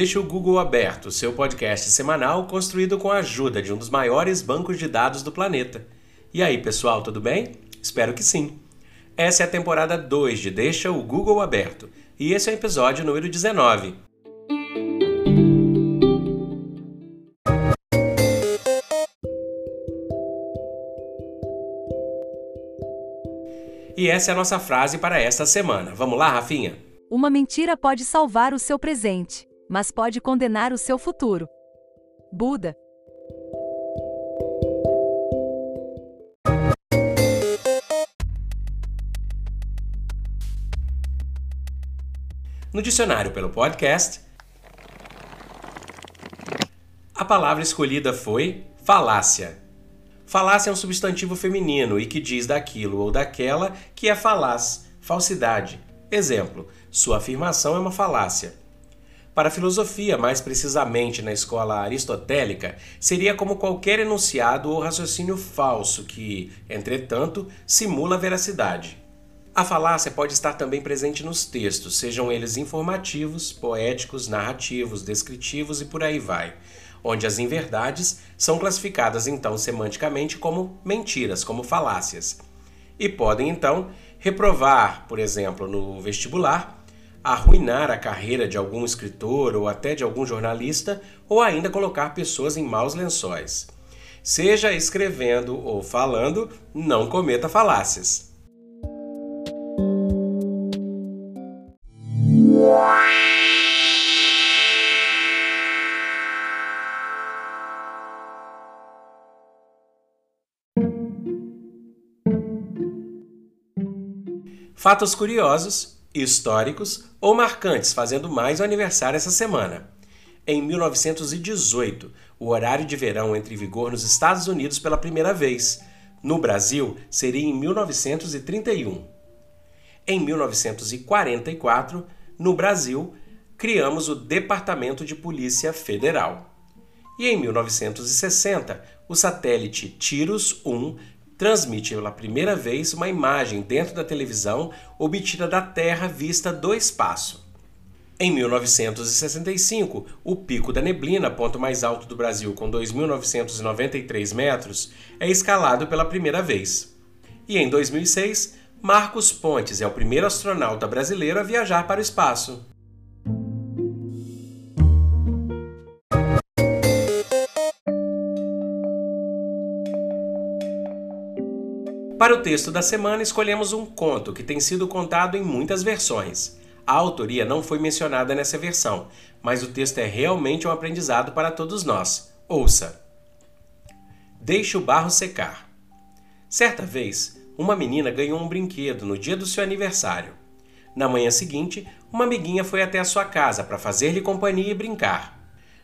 Deixa o Google aberto, seu podcast semanal construído com a ajuda de um dos maiores bancos de dados do planeta. E aí, pessoal, tudo bem? Espero que sim. Essa é a temporada 2 de Deixa o Google aberto, e esse é o episódio número 19. E essa é a nossa frase para esta semana. Vamos lá, Rafinha? Uma mentira pode salvar o seu presente mas pode condenar o seu futuro. Buda. No dicionário pelo podcast, a palavra escolhida foi falácia. Falácia é um substantivo feminino e que diz daquilo ou daquela que é falaz, falsidade. Exemplo: sua afirmação é uma falácia. Para a filosofia, mais precisamente na escola aristotélica, seria como qualquer enunciado ou raciocínio falso que, entretanto, simula a veracidade. A falácia pode estar também presente nos textos, sejam eles informativos, poéticos, narrativos, descritivos e por aí vai, onde as inverdades são classificadas então semanticamente como mentiras, como falácias. E podem então reprovar, por exemplo, no vestibular, arruinar a carreira de algum escritor ou até de algum jornalista, ou ainda colocar pessoas em maus lençóis. Seja escrevendo ou falando, não cometa falácias. Fatos curiosos históricos ou marcantes, fazendo mais o aniversário essa semana. Em 1918, o horário de verão entra em vigor nos Estados Unidos pela primeira vez. No Brasil, seria em 1931. Em 1944, no Brasil, criamos o Departamento de Polícia Federal. E em 1960, o satélite Tiros 1 transmite pela primeira vez uma imagem dentro da televisão obtida da Terra vista do espaço. Em 1965, o Pico da Neblina, ponto mais alto do Brasil com 2.993 metros, é escalado pela primeira vez. E em 2006, Marcos Pontes é o primeiro astronauta brasileiro a viajar para o espaço. Para o texto da semana, escolhemos um conto que tem sido contado em muitas versões. A autoria não foi mencionada nessa versão, mas o texto é realmente um aprendizado para todos nós. Ouça! Deixe o barro secar. Certa vez, uma menina ganhou um brinquedo no dia do seu aniversário. Na manhã seguinte, uma amiguinha foi até a sua casa para fazer-lhe companhia e brincar.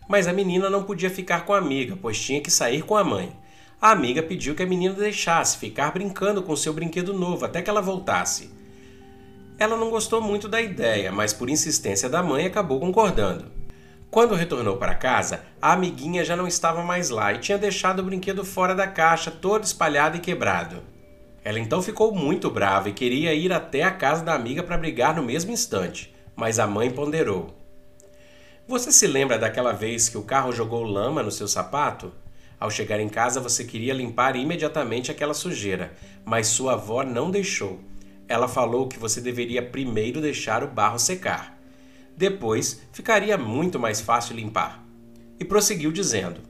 Mas a menina não podia ficar com a amiga, pois tinha que sair com a mãe. A amiga pediu que a menina deixasse ficar brincando com seu brinquedo novo até que ela voltasse. Ela não gostou muito da ideia, mas por insistência da mãe acabou concordando. Quando retornou para casa, a amiguinha já não estava mais lá e tinha deixado o brinquedo fora da caixa, todo espalhado e quebrado. Ela então ficou muito brava e queria ir até a casa da amiga para brigar no mesmo instante, mas a mãe ponderou. Você se lembra daquela vez que o carro jogou lama no seu sapato? Ao chegar em casa, você queria limpar imediatamente aquela sujeira, mas sua avó não deixou. Ela falou que você deveria primeiro deixar o barro secar. Depois, ficaria muito mais fácil limpar. E prosseguiu dizendo: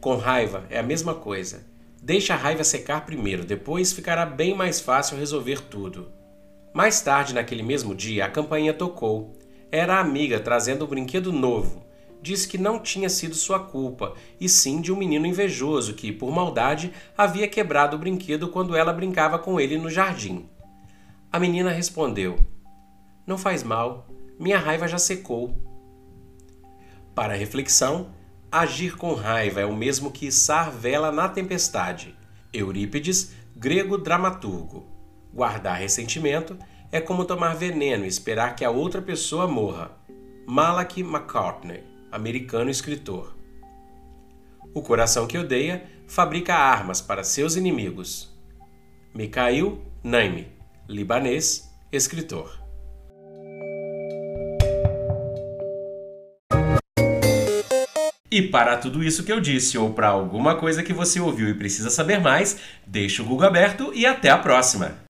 Com raiva é a mesma coisa. Deixe a raiva secar primeiro, depois ficará bem mais fácil resolver tudo. Mais tarde, naquele mesmo dia, a campainha tocou. Era a amiga trazendo um brinquedo novo disse que não tinha sido sua culpa, e sim de um menino invejoso que, por maldade, havia quebrado o brinquedo quando ela brincava com ele no jardim. A menina respondeu: Não faz mal, minha raiva já secou. Para reflexão, agir com raiva é o mesmo que içar vela na tempestade. Eurípides, grego dramaturgo. Guardar ressentimento é como tomar veneno e esperar que a outra pessoa morra. Malachy McCartney americano escritor. O coração que odeia fabrica armas para seus inimigos. Mikhail Naimi, libanês, escritor. E para tudo isso que eu disse, ou para alguma coisa que você ouviu e precisa saber mais, deixe o Google aberto e até a próxima!